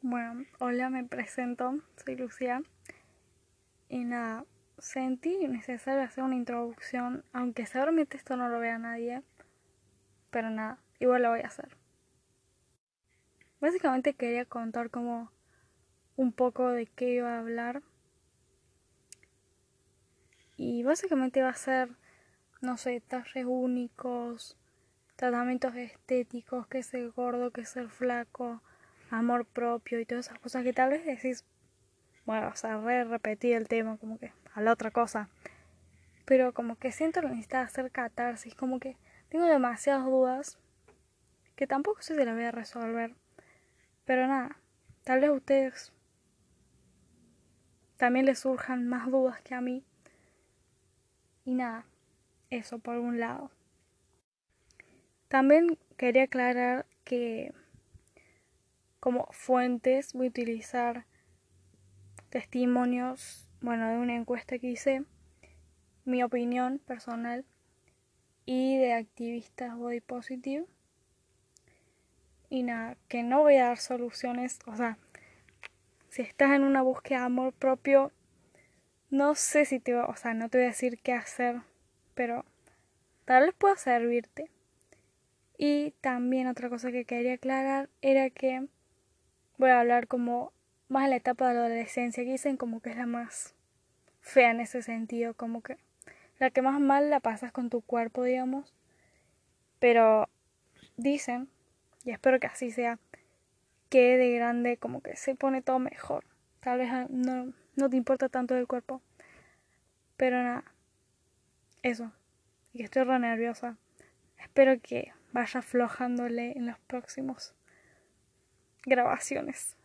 Bueno, hola, me presento, soy Lucía. Y nada, sentí necesario hacer una introducción, aunque seguramente esto no lo vea nadie, pero nada, igual lo voy a hacer. Básicamente quería contar como un poco de qué iba a hablar. Y básicamente va a ser, no sé, trajes únicos, tratamientos estéticos, qué es ser gordo, qué es ser flaco, amor propio y todas esas cosas que tal vez decís, bueno, o sea, re repetir el tema, como que a la otra cosa. Pero como que siento necesidad de hacer catarsis, como que tengo demasiadas dudas que tampoco sé si las voy a resolver. Pero nada, tal vez a ustedes también les surjan más dudas que a mí. Y nada, eso por un lado. También quería aclarar que como fuentes voy a utilizar testimonios, bueno, de una encuesta que hice, mi opinión personal y de activistas body positive. Y nada, que no voy a dar soluciones, o sea, si estás en una búsqueda de amor propio, no sé si te, o sea, no te voy a decir qué hacer, pero tal vez pueda servirte. Y también otra cosa que quería aclarar era que voy a hablar como más en la etapa de la adolescencia, que dicen como que es la más fea en ese sentido, como que la que más mal la pasas con tu cuerpo, digamos. Pero dicen, y espero que así sea, que de grande como que se pone todo mejor. Tal vez no, no te importa tanto el cuerpo. Pero nada, eso. Y que estoy re nerviosa. Espero que vaya aflojándole en los próximos grabaciones.